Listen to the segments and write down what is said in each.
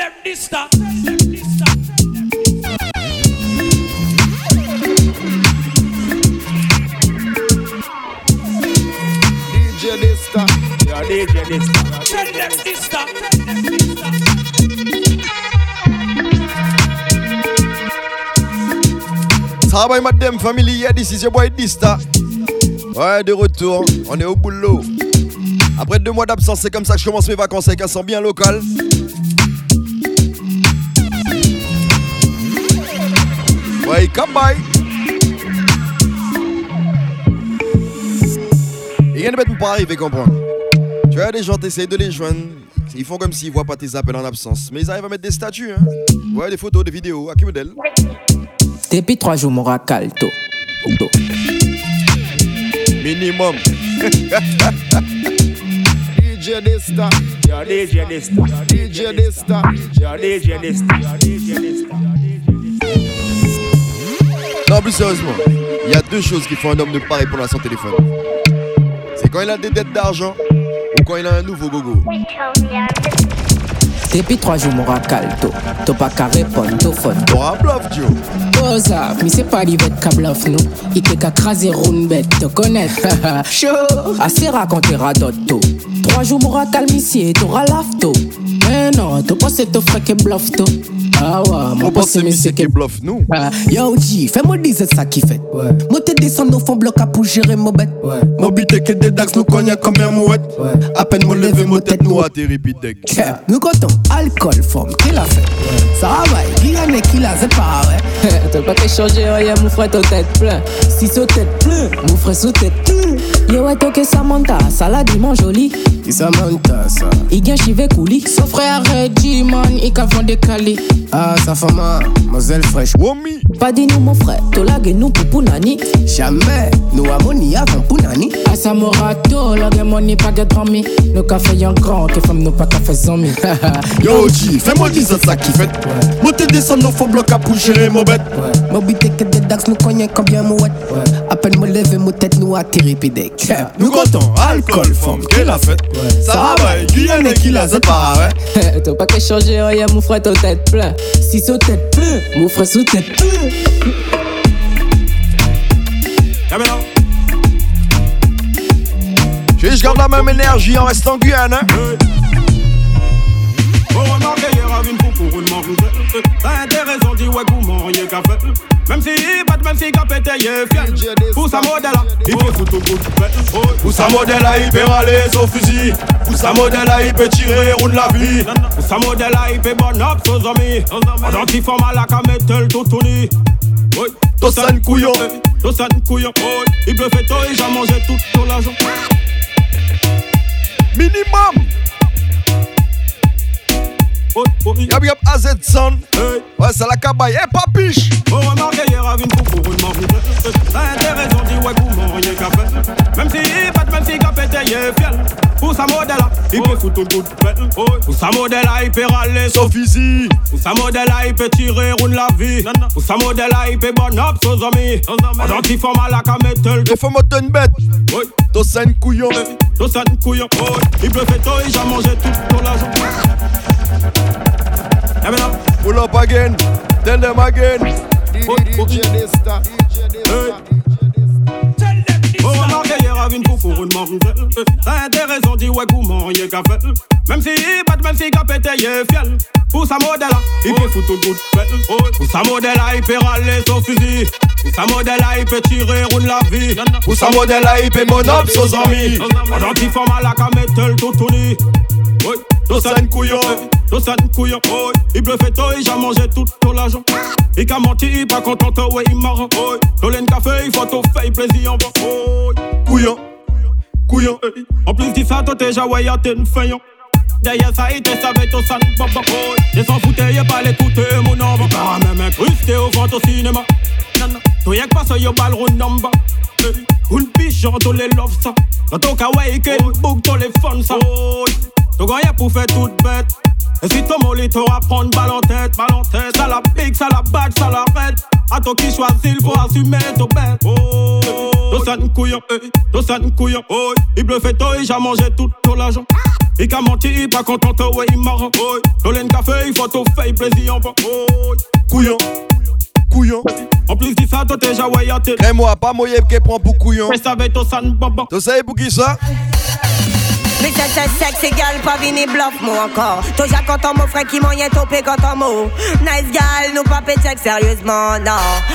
them this. DJ. Yeah. Tell them this. Ça va, madame, family, yeah, this is your boy Dista. Ouais, de retour, on est au boulot. Après deux mois d'absence, c'est comme ça que je commence mes vacances avec un son bien local. Ouais, come by. Et rien de bête me pas arriver, comprendre. Tu vois, des gens, t'essayes de les joindre. Ils font comme s'ils voient pas tes appels en absence. Mais ils arrivent à mettre des statuts, hein. Ouais, des photos, des vidéos, à qui modèle Depuis trois jours, mon calto. Minimum. DJ. Yeah, DJ Dista. DJ. Yeah, DJ Dista. DJ Dista. Non, plus sérieusement, il y a deux choses qui font un homme ne pas répondre à son téléphone. C'est quand il a des dettes d'argent ou quand il a un nouveau gogo. Depuis trois jours, mon calto. T'as pas qu'à répondre, t'as phone. T'auras bluff, Joe. Boza, mais c'est pas l'ivette qu'à bluff, nous. Il fait qu'à craser round bête, te connaître. Chaud. Assez raconter radotto. Trois jours, mon calme ici, t'auras l'afto. Mais non, t'as pas cette offre qui bluff, toi. Ah ouais, On mon pense boss, c'est c'est qui que bluff, nous. Yo G, fais-moi dire c'est ça qui fait. Ouais. Moi t'es descendu au fond bloc à pour gérer mon bête. Ouais. Mon but est que des dax nous cognent comme un mouette. Ouais. À peine me lever, mon tête nous atterrit, pis deck. Nous comptons alcool, forme, qui l'a fait? Ça va, qui en est qui l'a, c'est pas vrai. T'as pas qu'à changer rien, mon frère, ton tête plein. Si son tête plein, mon frère, sous tête plein. Yo, ouais, toi que ça monte, ça l'a dit, mon joli. Qui ça monte, ça Il gagne chivé couli. Son frère, Reggie, man, il a vendu Cali. Ah, fait mal, mademoiselle fraîche. Womi. Pas dit nous, mon frère, la nous pour Pounani. Jamais, nous avons ni avant Pounani. A sa morato, la gamme money pas get me. Nous café yon grand, que femme nous pas café zombie. Yo, G, fais-moi dire ça qui fait. Moi te descendre au fond bloc à pour gérer mon bête. Est que des dax nous cognent comme bien mouette. À peine me lever, mon tête nous atterrit pis deck. Nous comptons alcool, femme, qu'elle a fait. Ça va, qui en est qui l'a, c'est pas vrai. T'as pas qu'à changer rien, mon frère, ton tête plein. Si sous tête plein, mon frère sous tête plein. Je garde la même énergie en restant Guyane, hein. Faut remarquer, hier avait une fou pour une manger. T'as intéressant, dis ouais, comment rien qu'à faire. Même si il bat, même si qu'a pété, il est fier. Pour sa modèle, il peut foutre au bout. Pour sa modèle là, il peut râler son fusil. Pour sa modèle il peut tirer roule la vie. Pour sa modèle, il peut bon up, ses amis. Pendant qu'il forme à la camétel, tout tourné. Oui. Tossan couillon. Tossan couillon. Oui. Il peut faire toi, il a mangé tout ton l'argent. Minimum. Yab yab AZ Zone. Ouais, c'est la cabaye. Eh, papiche! Vous remarquez hier, avec une coucou, vous demandez. T'as intérêt, on dit ouais, comment rien qu'à faire. Même si il fait, même si ka pété, il est fiel. Pour sa modèle, il oh. peut foutre tout de oh. Pour sa modèle, il peut râler son fusil. Pour sa modèle, il peut tirer round la vie. Pour sa modèle, il peut bon up ses amis. Pendant qu'il forme à la camétel. Il faut moto une bête. Oui. Couillon. Couillon. Oh. Il peut faire toi, il a mangé tout pour la journée. Pull up again. Tell them again. DJ, une fou pour une manger. T'as intéressant, dis ouais, comment rien qu'à faire. Même si il bat, même si qu'a pété, est fier. Pour sa modèle, il peut foutre de fait. Pour sa modèle, il peut râler son fusil. Pour sa modèle, il peut tirer roule la vie. Pour sa modèle il peut mon up, son ami. Pendant qu'il forme à la camétel, tout tourné. Oui. Tossan couillon. Tossan couillon, oh, il bluffait toi, il a mangé tout l'argent. I ka manti, i pa kontante, wey, i maran, oy Dolen kafe, i fey, plezi an van, oy Kouyon, kouyon, ey An plus di sa, to teja wey aten feyon Deye sa, i te save to san, baba, oy De san foute, ye pale koute, moun an van Para men men au sinema Nan nan, to yek pase, yo bal roun nan ba Ey, un pijan, to le love sa Nan to ka wey, ke bouk, to le fon pou fe tout bet et si ton molly t'aura prendre balle en tête, balle en tête. Ça la pique, ça la batte, ça la rête. À toi qui choisit, il faut assumer ton bête. Oh. Ça, couillon, eh. Ça, couillon, oh. Il bluffait toi, il a mangé tout ton l'argent. Il qu'a menti, il pas content, ouais, il marrant, ouais. Colin café, il faut tout faire plaisir, ouais. Couillon, couillon. En plus de ça, toi déjà, ouais, y'a tes. Et moi, pas moyen qui prend pour couillon. Mais ça va être au san, baba. Tu sais pour qui ça? Mais c'est c'est sexy gal, pas vini bluff moi encore. Toujours content mon frère qui moyen topé quand on mot Nice gal, nous pas check sérieusement, non.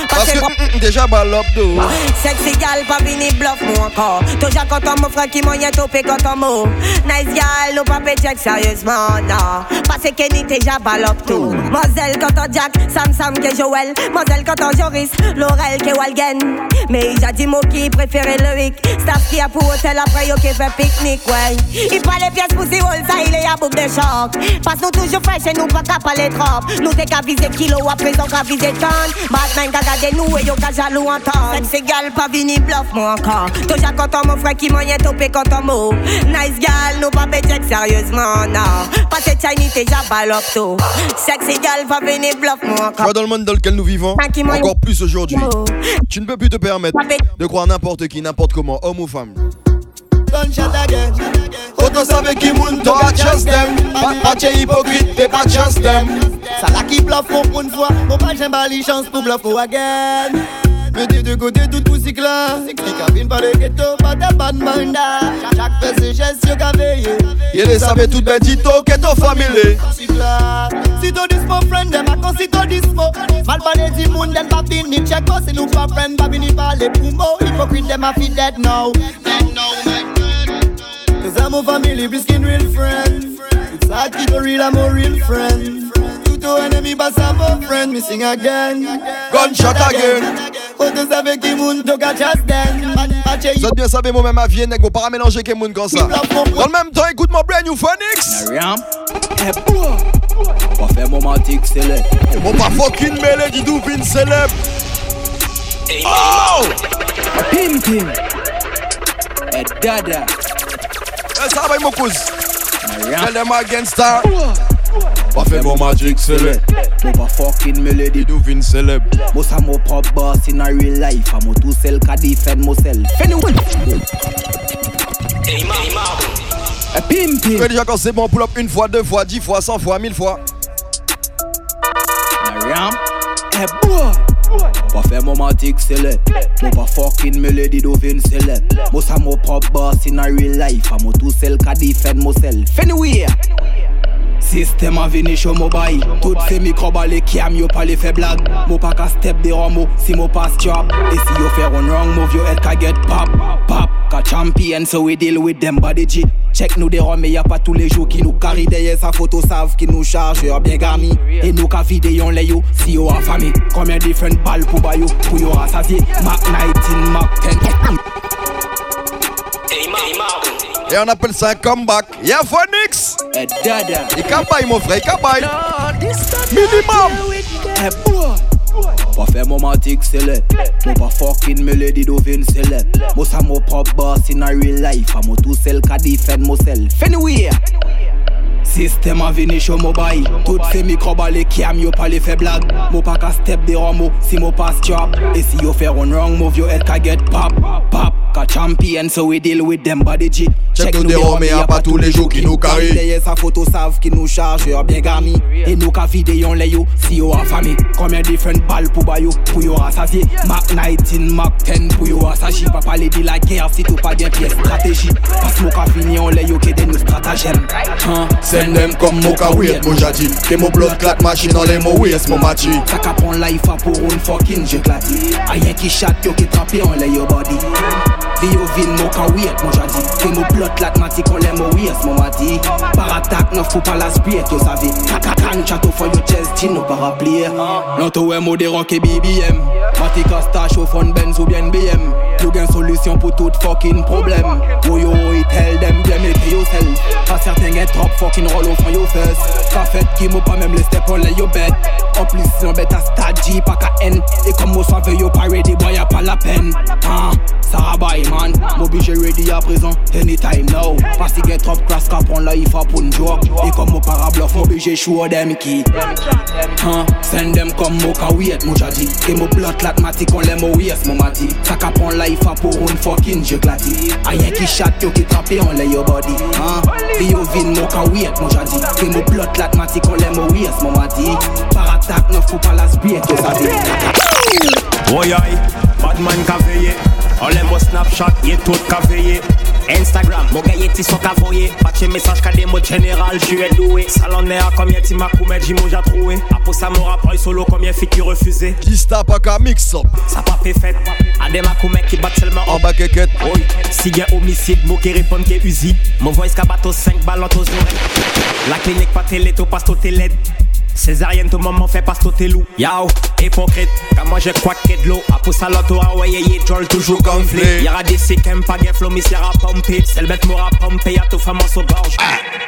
Parce que hum, hum, déjà, ballop d'eau. Sexy gal, pas vini bluff moi encore. Toujours content mon frère qui moyen topé quand on mot Nice gal, nous pas check sérieusement, non. Parce que Kenny déjà ballop tout Moselle quand on Jack, Sam Sam que Joël. Moselle quand on Joris, Laurel que Walgen. Mais a dit mot qui préférait le hic. Staff qui a pour hôtel après yo qui fait pique-nique, ouais I pa le pyes pou si wol sa ile ya bouk de chok Pas nou toujou fresh e nou pa ka pale trop Nou te ka vize kilo apre zon ka vize ton Batman ka gade nou e yo ka jalou an ton Sek se gal pa vini bluff mou ankan Toja kontan mou fre ki manye tope kontan mou. Nice gal nou pa pe check seryouzman nan Pas se chayni te jabal op to Sek pa vini bluff mou ankan dans le monde dans lequel nous vivons, encore plus aujourd'hui, tu ne peux plus te permettre de croire n'importe qui, n'importe comment, homme ou femme. Autant savait qui moun, toi, chance them. Pas pas t'es hypocrite, t'es pas chance them. Ça là qui bluffe pour pour une fois. Mon pas j'aime pas les chances pour bluff pour again. Mais des deux tout cycle là. Les cabines par les ghettos, pas de bad manda. Fait ses gestes, y'a qu'à veiller. Il les savait tout ben tito, qu'est ton famille. Si tu dis mon friend, dem a si tu dis mo. Mal parler du monde, dem pas fini check oh, us. C'est nous pas friend, pas fini parler pour mo. Hypocrite, dem a fi dead now. Dead now, my friend. Cause I'm a family, briskin real friend. It's hard to keep a real, I'm a real friend. Tout au ennemi, but I'm a friend, missing again. Gunshot again. Moun, then. Vous êtes bien savez, moi-même, à Vienne, vous pas mélanger que moun comme ça. Dans le même temps, écoute mon brand new Phoenix. Rien. Eh. On va faire momentique, c'est le. Mon pas fucking mélodie d'ouvine célèbre. Oh! Pim pim. Eh, dada ça va, Mokuz. Tellement gangsta. Pas fait mon magic select. Mo pa fucking melody. Do vin celeb. Mo sa mo prop boss in a real life. A tout seul ka defend mo self. Anyway. Et pim pim. Fais déjà quand c'est bon, pull up une fois, deux fois, dix fois, cent fois, mille fois. Mariam. Eh, Et bois. On va faire momentique, c'est le. Mon pas fucking melody d'ovine, c'est le. Moi ça mon propre boss in a real life. I'm tout seul qui defend myself. Anyway. Système Sistem avini show mo bayi. Tout se mikroba le kiam yo pa le fe blag. Mo pa ka step de homo si mo pa strap E si yo fe run wrong move yo el ka get pop Pop ka champion so we deal with them body G. Chek nou de rome ya pa tou le jou ki nou kari Deye sa foto sav ki nou charge yo bien gami. E nou ka vide yon le yo si yo a fami Komen different bal pou ba yo pou yo asasye Mac 19, Mac 10 Hey Mac, hey Mac. Et on appelle ça un comeback. Yeah, Phoenix. Eh dada Il campagne, mon frère, il campagne. Minimum. Eh boy On va faire momentique, c'est le Mon pas fucking melody d'ovine, c'est le Moi ça mon propre boss in a real life I'm tout seul qui defend myself Anyway Sistem an vini show mo bayi. Tout se mikroba le kiam yo pa le fe blag. Mo pa ka step de an mo si mo pa strap. E si yo fe run wrong move yo head ka get pop Pop ka champion so we deal with them body jit. Check nou de rome a pa tou le jou ki nou kari Deye sa foto sav ki nou charge yo bien gami E nou ka vide yon le yo si yo a fami Komen different bal pou ba yo pou yo asasye Mac 19, Mac 10 pou yo asashi Pa pale di la ger si tou pa gen piye strategi Pas mou ka fini yon le yo ke de nou stratagem Send them come mo ka weird mo jadi Ke mo blood clot machine an le mo waste mo machi Kaka pon life a pou roun fokin je klati Ayen ki shot yo ki trapi an le yo body. Riovin mou ka wet mou jadi Te mou plot lat mati kon le mou yes mou mati Paratak nan fou pa las biet yo savi Kakakan chato fon yo chest tin nou parapliye Nan to we mou de roke BBM Mati kastache ou fon benz ou bien BM Nou gen solusyon pou tout fucking problem Ou yo i dem dem ete yo sel Pas certain gen trop fucking roll ou fon yo fes Ka fet ki mou pa mem le step on le yo bet En plus yon bet a stadji pa ka en E kom mou save yo paredi boy a pa la pen hein, Ha, ah, sa rabay man. M'oblige ready à présent, anytime now. Parce que trop classe qu'à prendre la IFA pour une Et comme au parabluff, m'oblige show them qui Hein, send them comme mo ka wait, mo jadi Et mo plot l'atmatique, on l'aime au yes, mo mati. Ça qu'à prendre la IFA pour une fucking jeu glati. Ayen qui chatte, yo qui trappe, on lay your body. Hein, yo vin mo ka wait, mo jadi Et mo plot l'atmatique, on l'aime au yes, mo mati. Par attaque, ne faut pas la spirit, yo sabi bad man ka veye Enlève-moi Snapchat, y'a tout café Instagram, mon gars y'a ti son cavoyé Pas de message qu'à des mots général, je suis doué. Salon à combien ti m'a coumé, j'y mouja troué. Apo ça mon rapport solo, combien fit qui refusé Qui sta pas qu'à mix up. Ça pas fait fête, à des qui bat seulement En bas keket Oui, si y'a homicide, mot qui répond qui usi Mon voice qu'à bateau 5 balles en La clinique pas télé, tout passe tout télé. Césarienne, tout moment fait pas sauter loup. Yao, hypocrite, quand moi je crois que de l'eau. A pousse à l'auto, ah ouais, yé, jol, toujours gonflé. Y'a des séquelles, pas de flow, mais c'est à pomper. C'est le bête m'aura pompé, y'a tout femme au gorge.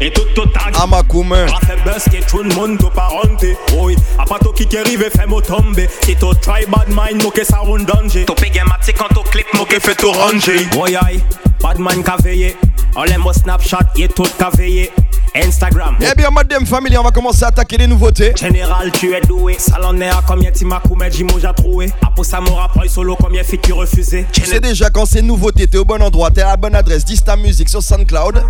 E tout to tag Amakoumen A fe beske troun moun to parante Oye, apato ki ke rive fe mo tombe Ki to try bad mind mo ke sa roun danje To pe gen mati kan to klip mo ke fe to ranje Oye ay, bad mind ka veye Olè mo Snapchat ye tout ka veye Instagram. Eh bien, madame famille, on va commencer à attaquer les nouveautés. Général, tu es doué. Salonnaire, combien Timakoumet, Jimoja troué. Apo Samora, Proy Solo, combien fit tu refusé. Tu sais déjà quand c'est nouveauté, t'es au bon endroit, t'es à la bonne adresse. Dis ta musique sur SoundCloud.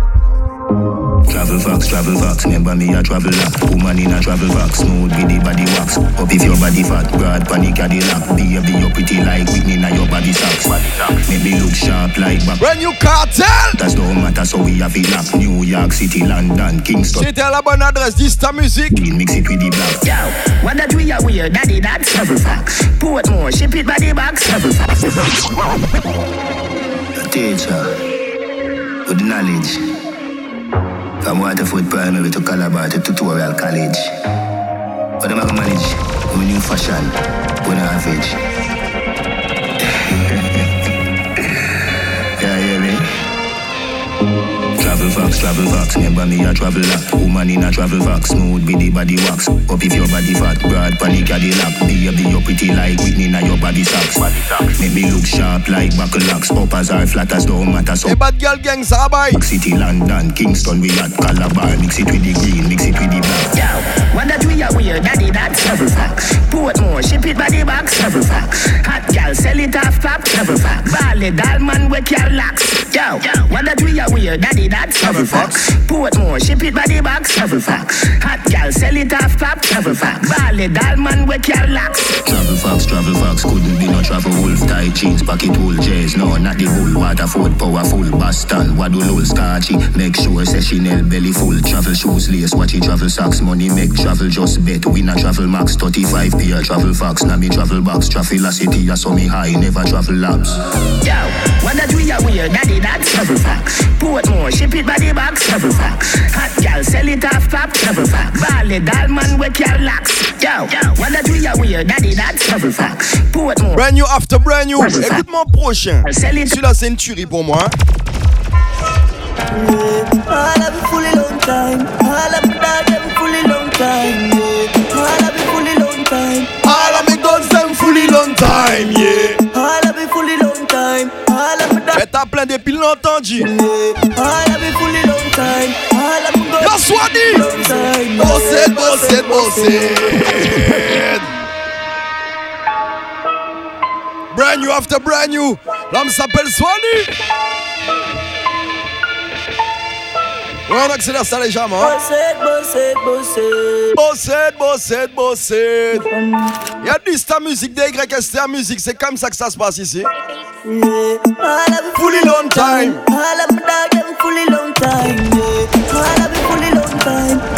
Travel fox, travel fox, remember me a travel lock Woman in a travel fox, smooth with the body wax Up if your body fat, broad panic at the lock Baby, you pretty like Whitney now your body socks Maybe look sharp like back Brand new cartel. That's don't matter, so we have it lock New York City, London, Kingston C'était à la bonne adresse. Dysta Music. We mix it with the black Yo, what that we are weird, daddy, that's travel fox. Portmore, ship it by the box, travel fox. Teacher, with knowledge From Waterford Primary to Calabar to Tutorial College What am I gonna manage? I'm a new fashion, one average Yeah, hear me? Travel fox, travel fox, remember me a travel lock Woman in a travel fox, smooth with the body wax. Up if your body fat, broad panic at the lock Baby, you pretty like Whitney na your body socks. Make me look sharp like buckle locks Up as or flat as don't matter so Et Bad Girl Gang, ça rabaille. York City, London, Kingston, we at Calabar. Mix it with the green, mix it with the black. Yo, what that we are weird, daddy, that's travel fox. Portmore, ship it by the box, travel fox. Hot gal, sell it off pop, travel fox. Bally, doll man, wake your locks. Yo, what that we are weird, daddy, that's travel fox. Portmore, ship it by the box, travel fox. Hot gal, sell it off pop, travel fox. Bally, doll man, wake your locks. Travel fox, travel fox, couldn't be no travel wolf Tight jeans, pocket wool, jazz, no, not the bull Waterford, powerful, Boston, Wadulul, Scotchy. Make sure say Chanel belly full. Travel shoes, lace, watch it, travel socks. Money make travel just bet, win a travel max 35 pair, travel fox, now me travel box Traffic city, I saw me high, never travel laps. Yo, what that we are weird, daddy, that's travel fox. Portmore, ship it the box, travel fox. Hot gal, sell it off pop, travel fox. Bally, doll man, wake your locks. Yo, what that we are weird, daddy, that's fox. Portmore. Brand new after brand new. Écoute mon prochain. Celui-là, c'est une tuerie pour moi. All of it fully long time. All of me dog them fully long time. Yeah. All of it fully long time. All of me guns them fully long time, yeah. All of it fully long time. All of Fais ta plainte depuis longtemps, G. La soigne Bossette, bossette, bossette Brand new after brand new. L'homme s'appelle Swanny on accélère ça légèrement. Bossette, bossette, bossette. Il y a du star musique, des YST à musique. C'est comme ça que ça se passe ici. Yeah. Fully long time. All of dog, fully long time. Yeah. All of fully long time.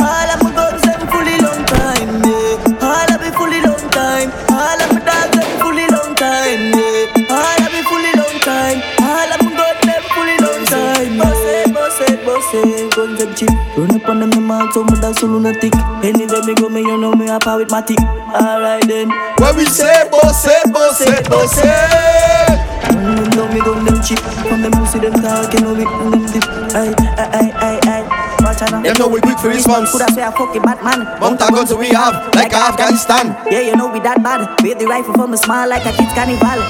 Mouth, so me dance so lunatic. Anywhere me go, me you know me a power with my tick. Alright then. When we say boss it, boss it, boss it. When mm, them know me gun them cheap From them pussy them talk, you know me and them dip Aye, aye, aye, aye, aye Watch out now Them know we quick for response. Coulda say I fucking Batman Mount a guns we have, like Afghanistan. Yeah, you know we that bad With the rifle from a smile like a kid's carnival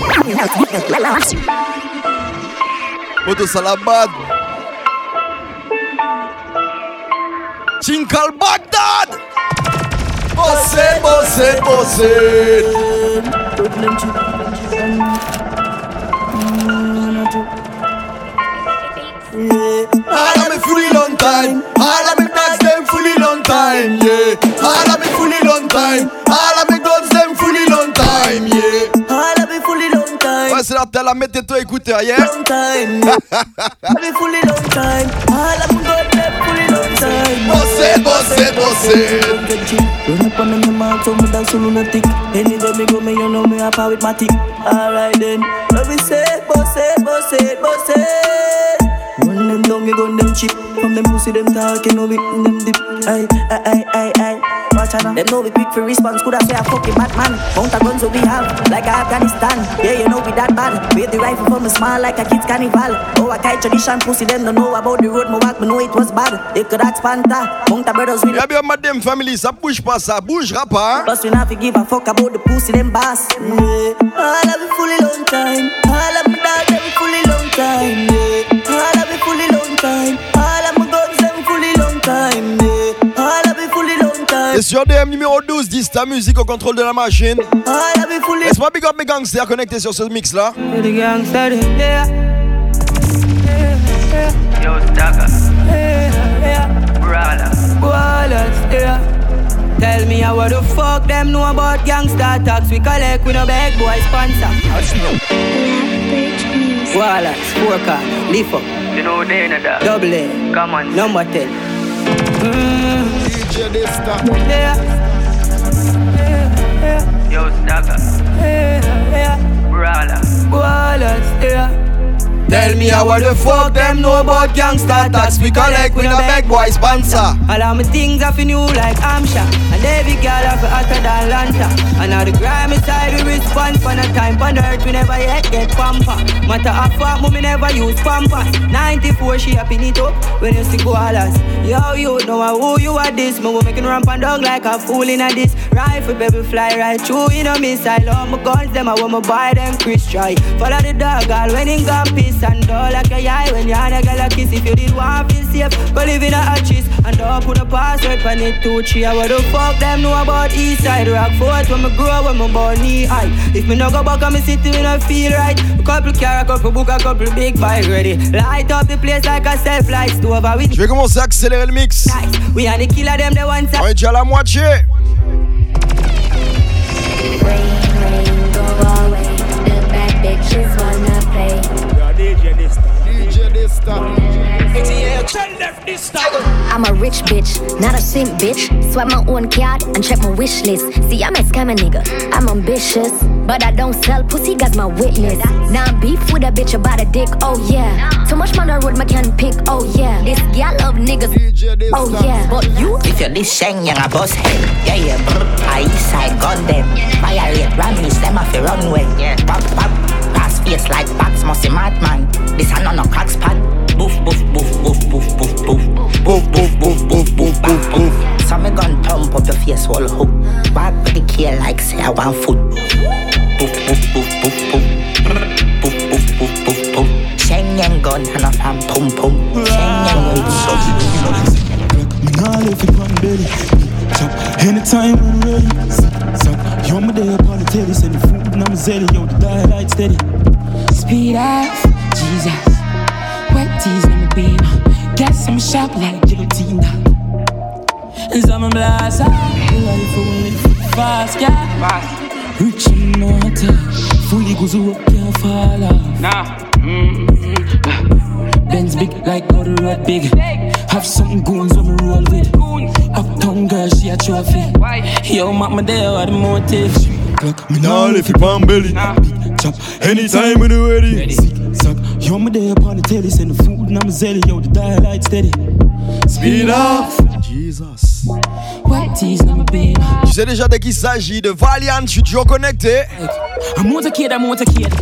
Moto Salabad. Chinkal Baghdad. Boss it, boss it, boss it. Put them cheap Yeah, All of me fully long time. All of me dogs them fully long time. Yeah. All of me fully long time. All of me guns them fully long time. Yeah. all of me fully long time Ouais, c'est la telle à mettre toi écouteur, yeah. Long time yeah. Fully long time All of me got them fully long time Boss it, boss it, boss it. Run up on them out, so me dance so lunatic Anywhere me go, me you know me power with my tick Alright then When we say, boss it, boss it, Run them down, me gun them cheap From them pussy, them talk, you know we in them dip. Aye, aye, aye, aye, aye Watch out Them know we quick for response could I say a fucking Batman Mount a guns so we have Like Afghanistan Yeah, you know we that bad With the rifle from a smile like a kid's carnival Oh, I kite tradition Pussy, them don't know about the road Me walk, me know it was bad They could ask Panther Mount a brothers with Y'a bien madame family, ça bouge pas, ça bougera pas. hein. Plus we not fi give a fuck about the pussy them boss. Yeah. All of me fully long time. All of me dogs them fully long time. Yeah. All of me fully long time. All of me guns them fully long time. Yeah. All Et sur DM numéro 12, 10, ta musique au contrôle de la machine. Fully. Laisse-moi big up mes gangsters connectés sur ce mix là. Yo, yeah. Tell me how the fuck them know about gangster tax We collect with no bag boy sponsor Wallace, Leaf up, You know they in that. Double A, Come on. number 10 mm, DJ Dysta. yeah. Yeah, Me how the fuck them know about gangster tax we collect with a big boy sponsor. All of my things are for new like Amsha And every girl have hotter than Lanta. And all the grimy side we respond. For no time on earth we never yet get pamper Matter of fact mommy never use pampers 94 she happy it up when you see koalas. Yo you know who you are this. Me making ramp and down like a fool in a this. Rifle baby fly right through you know missile. All my guns them I want me buy them Chris try Follow the dog all when in got peace And all like a eye when you and a girl a kiss. If you did want feel safe Go live in a hatches And don't put a password on it two three. I what the fuck them know about east side. Rock fort when me grow when me born knee high. If me no go back on me city me no feel right. A couple car a couple book a couple big bike ready. Light up the place like a self light stove with Je vais commencer à accélérer le mix. nice. We are the killer them the one On est déjà à la moitié. DJ Dysta. Tell them. I'm a rich bitch, not a simp bitch. Swipe my own card and check my wish list. See, I'm a scammer nigga. I'm ambitious, but I don't sell pussy, got my witness. Now I'm beef with a bitch about a dick, oh yeah. Too much money I road, my can pick, oh yeah. This gal love niggas, oh yeah. But you, If you're this shang, you're a boss head. Yeah, yeah, brr. I east side gun them. Violate Rammies, them off the runway. Yeah, pop, pop. Pass face like bats, must be madman. This a no no crack spot. Boof, boof, boof, boof, boof, boof, boof. Boof, boof, boof, boof, boof, boof, boof. So me gun pump up your face whole hook. Back with the kill like say I want foot. Boof, boof, boof, boof, boof. Boof, boof, boof, boof, boof. Sheng yang gun and a fan pum pum. Sheng yang with Me nah live it on belly. Chop anytime I'm ready. Suck, yo, my day up on the telly. Send the food and I'm zelly. Yo, the dial steady. Speed off, Jesus. Wet tees, let me be my Gas, I'm sharp like guillotine. And some blast, life for fast, yeah. Rich and not fully goes up, can't fall off. Nah. Mm-hmm. Benz big like how the road big. Have something goons when me roll with. Uptown girl, she a trophy. Yo, mama, there are the motive. Clock, me nah live it on belly. Big Anytime when you ready. Suck, yo, me there upon the telly, send the food and I'm a zelly, yo, the dial light steady. Speed up. Jesus. I'm. Tu sais déjà dès qu'il s'agit de Valiant, je suis toujours connecté. Motorcade, motorcade.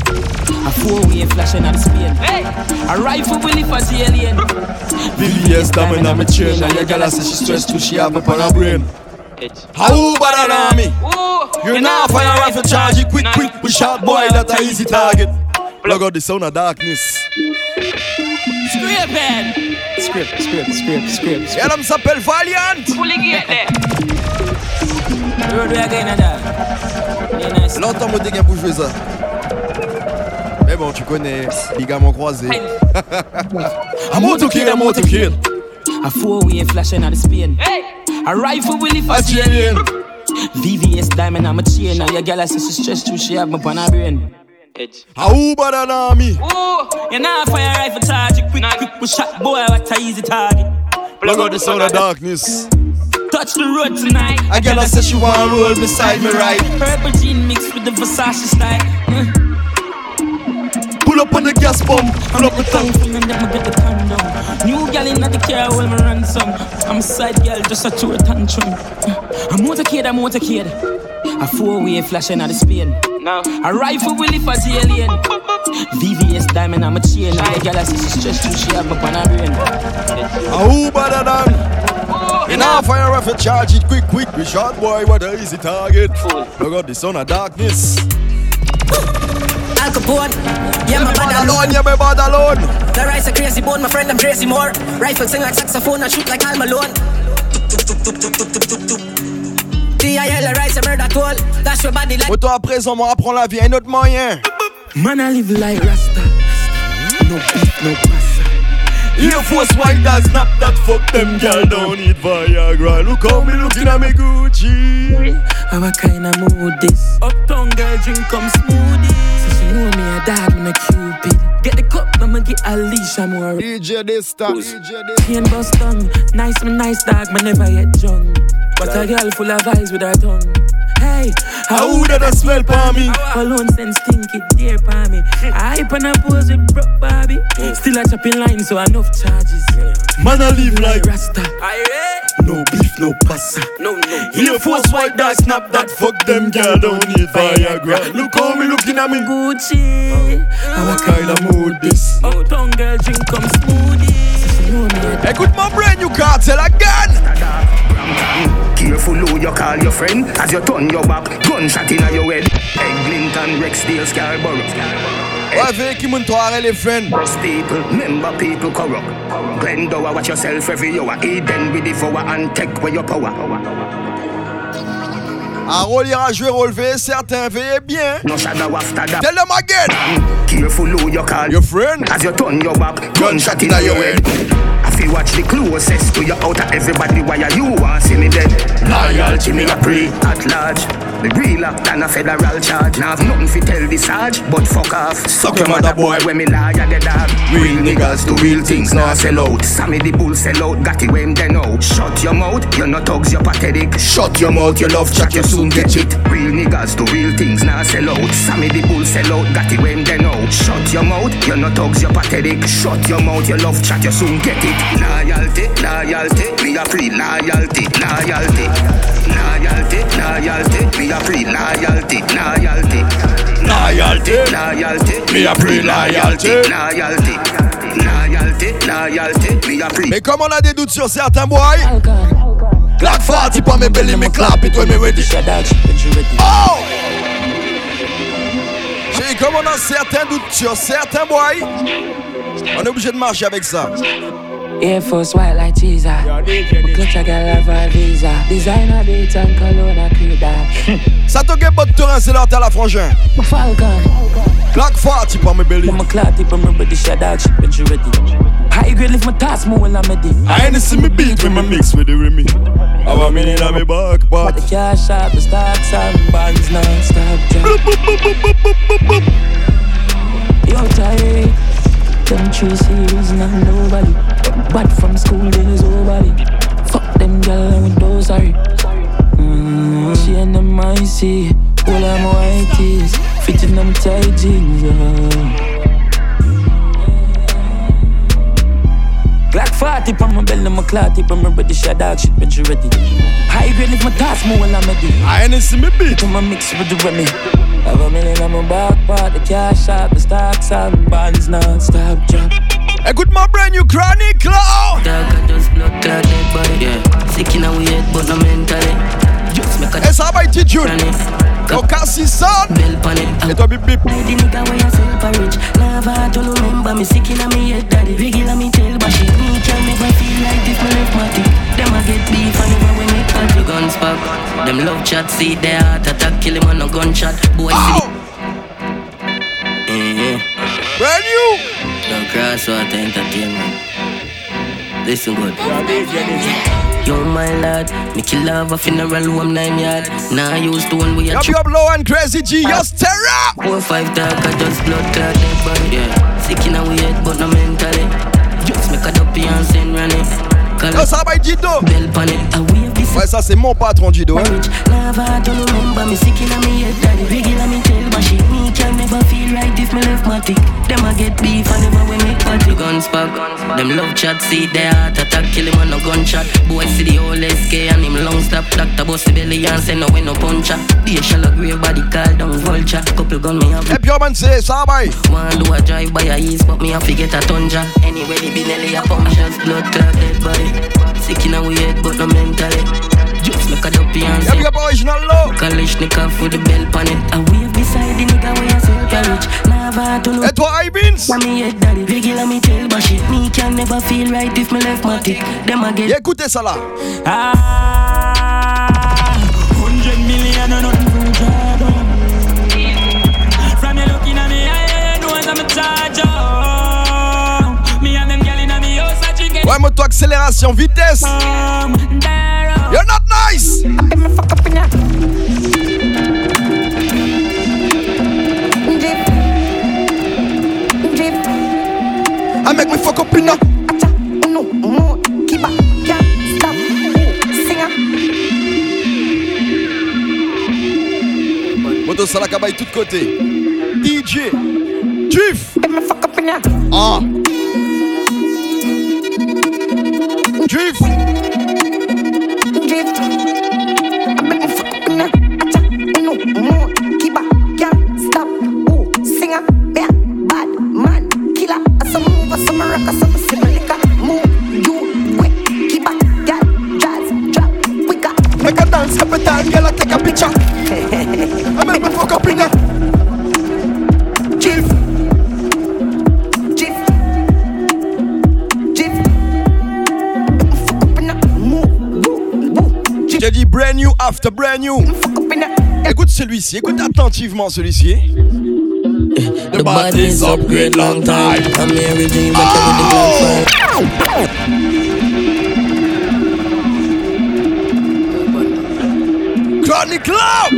A four-way flashing on the speed. A rifle will live as alien. VVS diamond on my chain, and your girl say she stressed too, she have up on her brain. H. How banana? You now fire rifle charge it quick quick. We shot boy that a easy target. Plug out the sound of darkness. Script man. Script, script, script, script. Yeah, them s'appelle Valiant. Pulling it there. Again Longtemps me dégain pour jouer ça. Mais bon, tu connais, ligament croisé. I'm out to kill, I'm out to kill. I fool we ain't flashing out the spin. Hey. A rifle will live as alien. VVS diamond on my chain. Now your girl says she stressed too, she have me on her brain. How bad on me? Ooh, you now fire rifle charge it quick, quick. We shot boy, what a easy target. Plug out the sound of darkness. Touch the road tonight. A girl I say she wanna roll beside me right. Purple jean mixed with the Versace style. Pull up on the gas pump, pull up the tongue. From them, them get the tongue down. New gal in the car, well me ransom. I'm a side girl, just a tour tantrum. A motorcade, a motorcade. A four-way flashing at the speed. No. A rifle will live as alien. VVS diamond on my chain. Now the gal say she stressed too, she have me on her brain. A who better than? In our fire rifle charge it quick, quick. We shot boy, what a easy target. Plug out the sound of darkness. Al Capone, yeah, my bad alone. Yeah, my bad alone. The rice a crazy bone, my friend, I'm crazy more. Rifle sing like saxophone, I shoot like Al Malone. T.I.L. rice a murder toll. Dash your body like. Autant à présent, moi, apprends la vie, un autre moyen. Man, I live like Rasta. No beef, no pasta. Air Force white does snap that fuck them girl don't need Viagra. Look how me looking at me Gucci. How kind of mood this? Uptown girl drink come smoothie. So know me a dog, me a cupid. Get the cup, I'ma get a leash, I'm more. DJ this time. DJ this. Pain bust tongue. Nice, me nice dog, me never yet drunk. But a girl full of eyes with her tongue. Hey, how would that smell for me? Alone sense stinky dear for me. I hype and I pose with broke Bobby. Still a chopping line, so enough charges. Man, I live like Rasta. Eh. No beef, no pasta. No, no. Air Force white dog snap that fuck them girl don't need Viagra. Look how me looking at me Gucci. How kind of mood this? Uptown girl drink come smoothie. So she know me. Écoute mon brain, you cartel again. Careful who you call your friend As you turn your back Gunshot in your head Eglinton, Rexdale, Scarborough Fais qui monte toi les friends. Most people, member people corrupt. Glendower, watch yourself every hour. Eden with the devour and take away your power. À relire, à jouer, relever, certains veillez bien. No shadow after that. Tell them again. Careful who you call your friend. As you turn your back, gunshot in your head. If you watch the closest to your out of everybody, why are you want see me dead? Loyalty me a pre at large. The real act and a federal charge. Now have nothing fi tell the sarge, but fuck off. Suck your mother boy when me lie the dog. Real niggas do real things, now sell out. Sammy the bull sell out, got it when they know. Shut your mouth, you're not thugs, you're pathetic. Shut your mouth, you love chat, you soon get it. Real niggas do real things, now sell out. Sammy the bull sell out, got it when they know. Shut your mouth, you're not thugs, you're pathetic. Shut your mouth, you love chat, you soon get it. Loyalty, loyalty, me a pre loyalty, loyalty. Loyalty, loyalty, me a loyalty, loyalty. Loyalty, loyalty, me a pre loyalty. Loyalty, loyalty, loyalty, me a pre. Mais comme on a des doutes sur certains boys. Clap fat, pas mes belly, me clap it when me ready. Oh! J'ai comme on a certains doutes sur certains boys. On est obligé de marcher avec ça. Air Force white like Jesus. My clutch I got a visa. Designer beats and cologne a creed Ça te get pas de terrain, c'est l'heure t'as la frangin. Falcon. Clap fat, pas mes belly. I'm a tip, I'm ready, shut out, shit, but you ready. High grade lift my task, more when I'm ready. I ain't see me beat when my mix with the Remy. Have a minute on me back, But the cash shop, the stocks and bonds non-stop. Yo, Tyreek. Them three series, not nobody. But from school days, nobody. Fuck them girl with those sorry. Mm, she and them I see. All my white tees. Fitting them tight jeans, yeah. Glock 40 on my belly, my clot tip, I'm ready, shot dog shit, but you ready. High grade if my task more while I'm ready. I ain't see me beat. Put my mix with the Remy. Have a million on my back part, the cash out, the stocks out, bonds non-stop drop. Écoute my brand new chronic cloud. Dog, I just blood clot dead body, yeah. Sick in a weird, but no mentally. Just make a Et ça va être June. Au Cassis Son. Bell pan it. Et toi bip bip. The nigga where you sell for rich. Never to remember me sick in a me head daddy. Regular me tell but shit. Me can never feel like this me left my teeth. Them a get beef and never when me cut the guns back. Them love chat see their heart attack kill him on no gunshot. Boy see the Eh, Brand new. Don't cross water entertainment. Listen good. Yo, my lad, me kill love a funeral home nine yard. Now I used to one way a up low and crazy G, ah. yes, terror. Four five dark, I just blood clot body. Yeah, sick in a weird, but no mentally. Just make a dopey and send running. Oh, ça va Dido. Bell pan it, a this. Ouais, ça c'est mon patron Dido. Hein. Never to remember me sick in a me head daddy. Regular me tell but shit me can never feel right if me left my tick. Them a get beef and never when me party guns back. Them love chat see their heart attack kill him on no gunshot. Boy see the whole SK and him long stop. Doctor bust the belly and say no when no puncher. Be a shallow grave body call down vulture. Couple gun me have. Et puis on va dire ça. One do a drive by a east but me a forget a tundra. Anyway the binelli a pump just blood clot dead body. Sick in a weird but no mentally. Just make a dopey and say. Yeah, original low. Kalashnikov with the bell pan it. A wave beside the nigga where carriage. Never to know. Et toi, Ibins? Na me head daddy. Regular me tell. Me can never feel right if me left my tick. Them a get. Yeah, écoutez ça là. Ah, 100 million or nothing. From you looking at me, I know I'm a. Ouais, moto accélération, vitesse. You're not nice. I make me fuck up in a. No more, keep up, yeah, stop, singer. Moto Salakabaye tout côté. DJ. Jif. Ah. Jif. Celui-ci, écoute attentivement celui-ci. The body's oh! upgrade long time. I'm here with you, but Glock Chronic Club!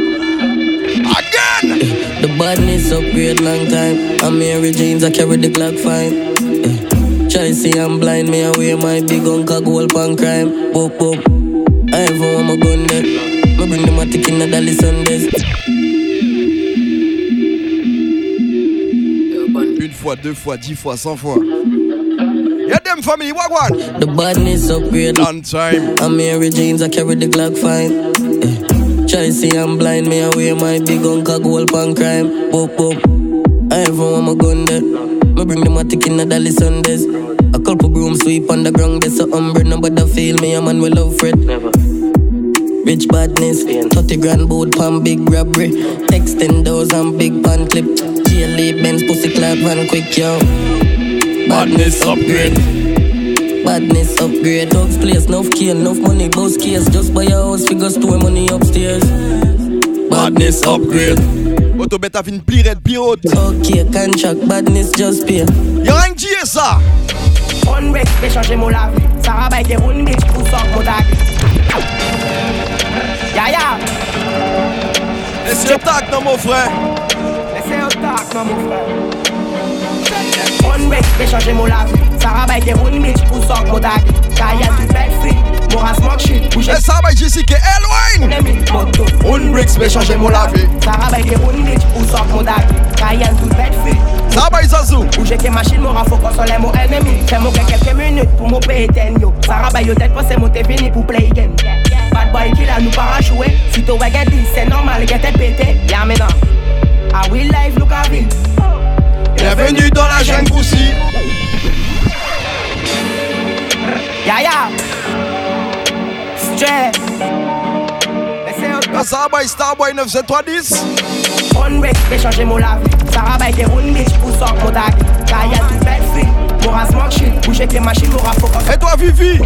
Again! The badness upgrade long time. I'm here with jeans, I carry the Glock fine. Try see I'm blind, me away my big uncle gold pan crime. Boop boop. I ever want my gun there. Me bring the matic in the Sundays. Fois, deux fois, dix fois, cent fois. Yeah, them family, what one? The badness upgrade long time. I'm here with jeans, I carry the Glock fine. Eh, Try see I'm blind, me away my big uncle gold pan crime. Boop boop. I ever want my gun there. Me bring the matic in the Dolly Sundays. A couple broom sweep on the ground, there's a umbre, nobody feel me, a man will love Fred. Never. Rich badness, 30 grand boat pan big robbery. Texting doors and big pan clip. GLA Benz pussy clap van quick yo. Badness upgrade. Badness upgrade. Dogs place, enough kill, enough money, boss case. Just buy a house, figure store money upstairs. Badness upgrade. Auto bête a fait une pire red pire haute. Ok, contract, badness just pay. Y'a rien que dit ça. On break, j'ai changé mon lave. Ça rabaille des round bitch pour sortir mon tag. Ya ya. Laissez le tac, non, mon frère. akman mou fè On bek, pe chanje mou la vi Sara bay gen on mit, pou sok mou ras shit E sa bay jisi ke elwain On bek, pe chanje mou la vi Sara bay gen on mit, pou sok mou dagi Kaya di bek fi Saba Izazou Ou jeke machin mou rafo konsole mou enemi Fè mou gen minute pou mou pe eten yo Sara bay yo play gen Bad boy ki la para choué Si to we gen di, se normal gen te pete Yamena ah oui, live, look à ville. Bienvenue dans la jungle Pussy. Ya ya. Straight. Starboy, Starboy 97310. On break, j'ai changé mon lave. Sarah Bay, des round bitch pour sortir mon tag. Kaya tout bête free. Mora smart shit, bouche avec les machines, Mora fuck. Et toi, Vivi?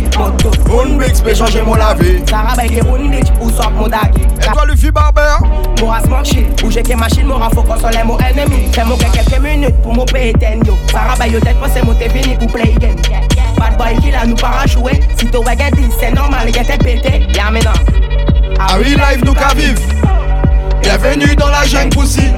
On mix, mais changer mon lavé. Sarah avec les on ou soit mon dagui. Et toi, Luffy Barber? Mora smart shit, bouge avec les machines, Mora fuck up, soleil mon ennemi. Fais mon quelques minutes pour mon pays yo. Sarah baille tête, moi c'est mon t'es fini pour play again. Bad boy qui là nous para jouer. Si t'as regardé, c'est normal, y'a t'es pété. Y'a maintenant. Ah oui, live nous qu'à vivre. Bienvenue dans la jungle poussine.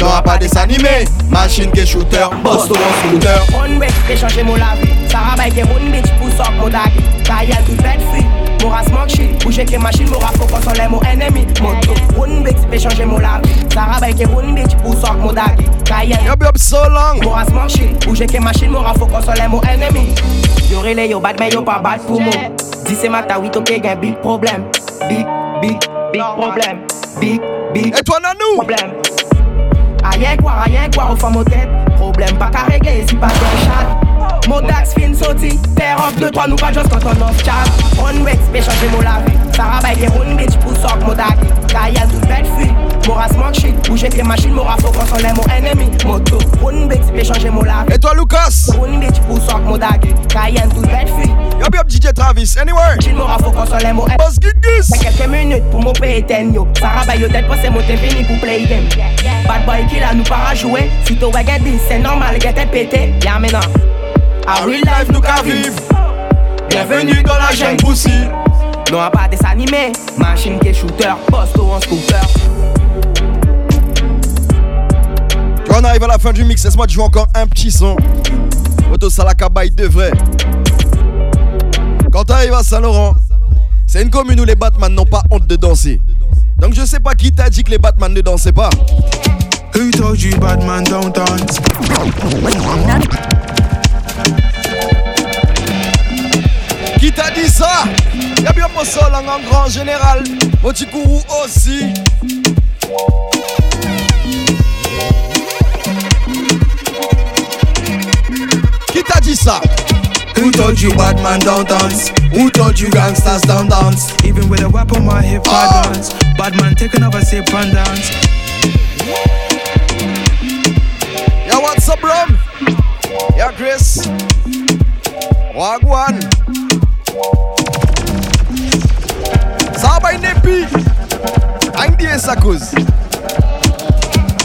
J'en a pas désanimer Machine qui shooter, boss tout en scooter. On bet, échanger mon lavé Sarah bay qui mon bitch, pousse up mon dagé Taïa tout tête free Mora smoke shit, bouger que machine, mora focus on les mots ennemis Moto, on bet, échanger mon lavé Sarah bay qui mon bitch, pousse up mon dagé Taïa Yup yup so long. Mora smoke shit, bouger que machine, mora focus on les mots ennemis Yo relé yo bad mais yo pas bad pour moi. Dis c'est ma oui ok gain big problème. Big, big, big problème. Big, big, et problème. Ayen kwa, ayen kwa, ou fa motet Problem pa ka rege, si pa gen chat. Modax fin soti, ter off 2-3 nou pa just konton off chat. On rex pe chanje mou lave Sarabay gen roun bitch pou sok mou dake Kayal tout bet fui, mou ras mank shit Bouje kre machin, mou rafo konsole mou enemi Moto, roun bitch pe chanje mou lave Et toi Lucas? Roun bitch pou sok mou dake Kayal tout bet fui Yup, yup, DJ Travis, anywhere. Rafo quand on est mon Boss Gugus. quelques minutes pour mon payer yo. Sarah baille tête pas c'est mon fini pour play game. Bad boy qui là nous para jouer. Si tu wagon dit c'est normal, get tête pété. Y'a maintenant. Ah oui, live nous qu'à vivre. Bienvenue dans la jungle Pussy. Non, pas des animés. Machine qui shooter. Posto en scooter. On arrive à la fin du mix. Laisse-moi jouer encore un petit son. Moto Salakabaye de vrai. Quand t'arrives à Saint-Laurent, c'est une commune où les Batman n'ont pas honte de danser. Donc je sais pas qui t'a dit que les Batman ne dansaient pas. Who told you Batman don't dance? Qui t'a dit ça? Y'a bien mon sol en grand général. Motikuru aussi. Qui t'a dit ça? Who told you bad man don't dance? Who told you gangsters don't dance? Even with a whip on my hip, I oh. dance. Bad man take another sip and dance. Y'a what's up, bro? Y'a Chris. Wagwan. Saba Nepi. Andy et sa cause.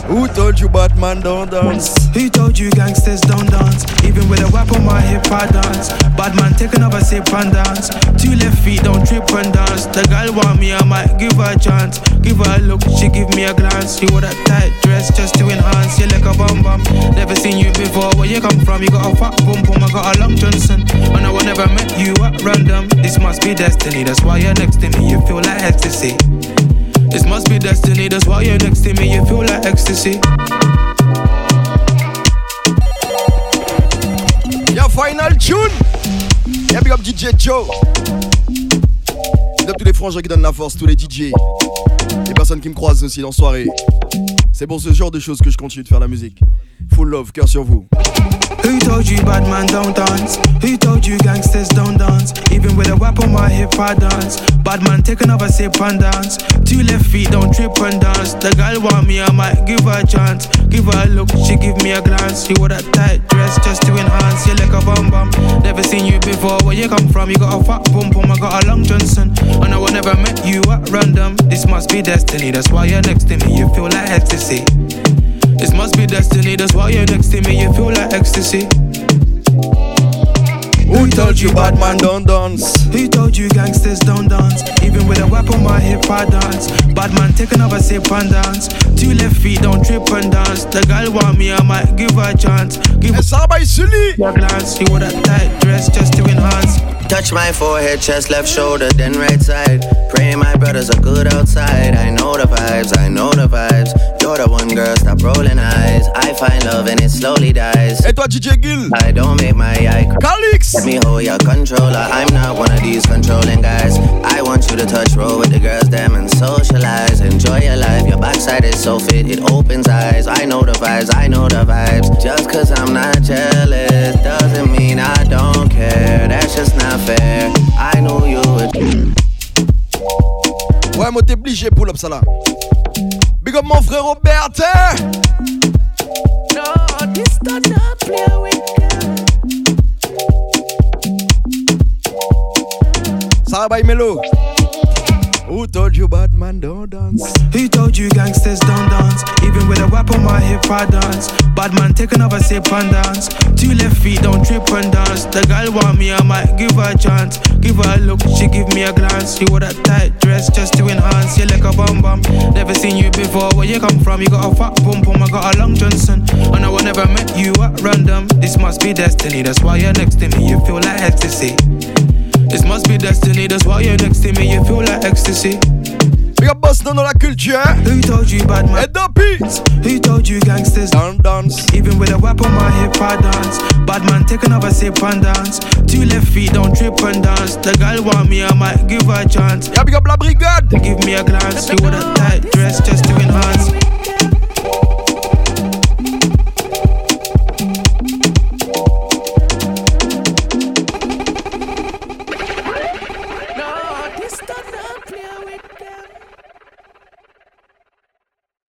Who told you Batman don't dance? Who told you gangsters don't dance? Even with a whip on my hip, I dance. Badman take another sip and dance. Two left feet, don't trip and dance. The girl want me, I might give her a chance. Give her a look, she give me a glance. She wore that tight dress just to enhance. You like a bum bum. Never seen you before. Where you come from? You got a fat boom boom. I got a long Johnson. And I would never met you at random. This must be destiny. That's why you're next to me. You feel like ecstasy. This must be destiny. That's why you're next to me. You feel like ecstasy. Y'a Final Tune. Y'a Big Up DJ Joe. Big Up tous les frangins qui donnent la force, tous les DJ. Les personnes qui me croisent aussi dans soirée. C'est pour ce genre de choses que je continue de faire la musique. Full love, cœur sur vous. Who told you bad man don't dance? Who told you gangsters don't dance? Even with a whip on my hip, I dance. Badman take another sip and dance. Two left feet, don't trip and dance. The girl want me, I might give her a chance. Give her a look, she give me a glance. She wore that tight dress just to enhance. You like a bum bum. Never seen you before. Where you come from? You got a fat bum bum. I got a long Johnson. And I would never met you at random. This must be destiny. That's why you're next to me. You feel like ecstasy. This must be destiny, that's why you're next to me, you feel like ecstasy. Who told you bad man don't dance? Who told you gangsters don't dance? Even with a whip on my hip, I dance. Bad man, take another sip and dance. Two left feet, don't trip and dance. The girl want me, I might give her a chance. Give her a glance. She wore that tight dress just to enhance. Touch my forehead, chest, left shoulder, then right side. Pray my brothers are good outside. I know the vibes, I know the vibes. You're the one girl, stop rolling eyes. I find love and it slowly dies. Et toi, DJ Gill? I don't make my eye Calix! Let me hold your controller. I'm not one of these controlling guys. I want you to touch, roll with the girls, them, and socialize. Enjoy your life. Your backside is so fit, it opens eyes. I know the vibes, I know the vibes. Just cause I'm not jealous doesn't mean I don't care. That's just not fair. I knew you would. Ouais, moi t'es obligé pull up ça là. Big up mon frère Robert. No, this does not play with Ça va, Melo. Who told you bad man don't dance? Who told you gangsters don't dance? Even with a whip on my hip, I dance. Bad man, take another sip and dance. Two left feet, don't trip and dance. The girl want me, I might give her a chance. Give her a look, she give me a glance. She wore that tight dress just to enhance. You like a bum bum. Never seen you before. Where you come from? You got a fat pum pum. I got a long Johnson. And I will never met you at random. This must be destiny. That's why you're next to me. You feel like ecstasy. This must be destiny, that's why you're next to me, you feel like ecstasy. Big up boss dans la culture. Eh? Who told you bad man? Head the peace. Who told you gangsters don't dance? Even with a whip on my hip, I dance. Bad man, take another sip and dance. Two left feet, don't trip and dance. The girl want me, I might give her a chance. Yeah, big up la brigade. Give me a glance, she with a tight dress just to enhance.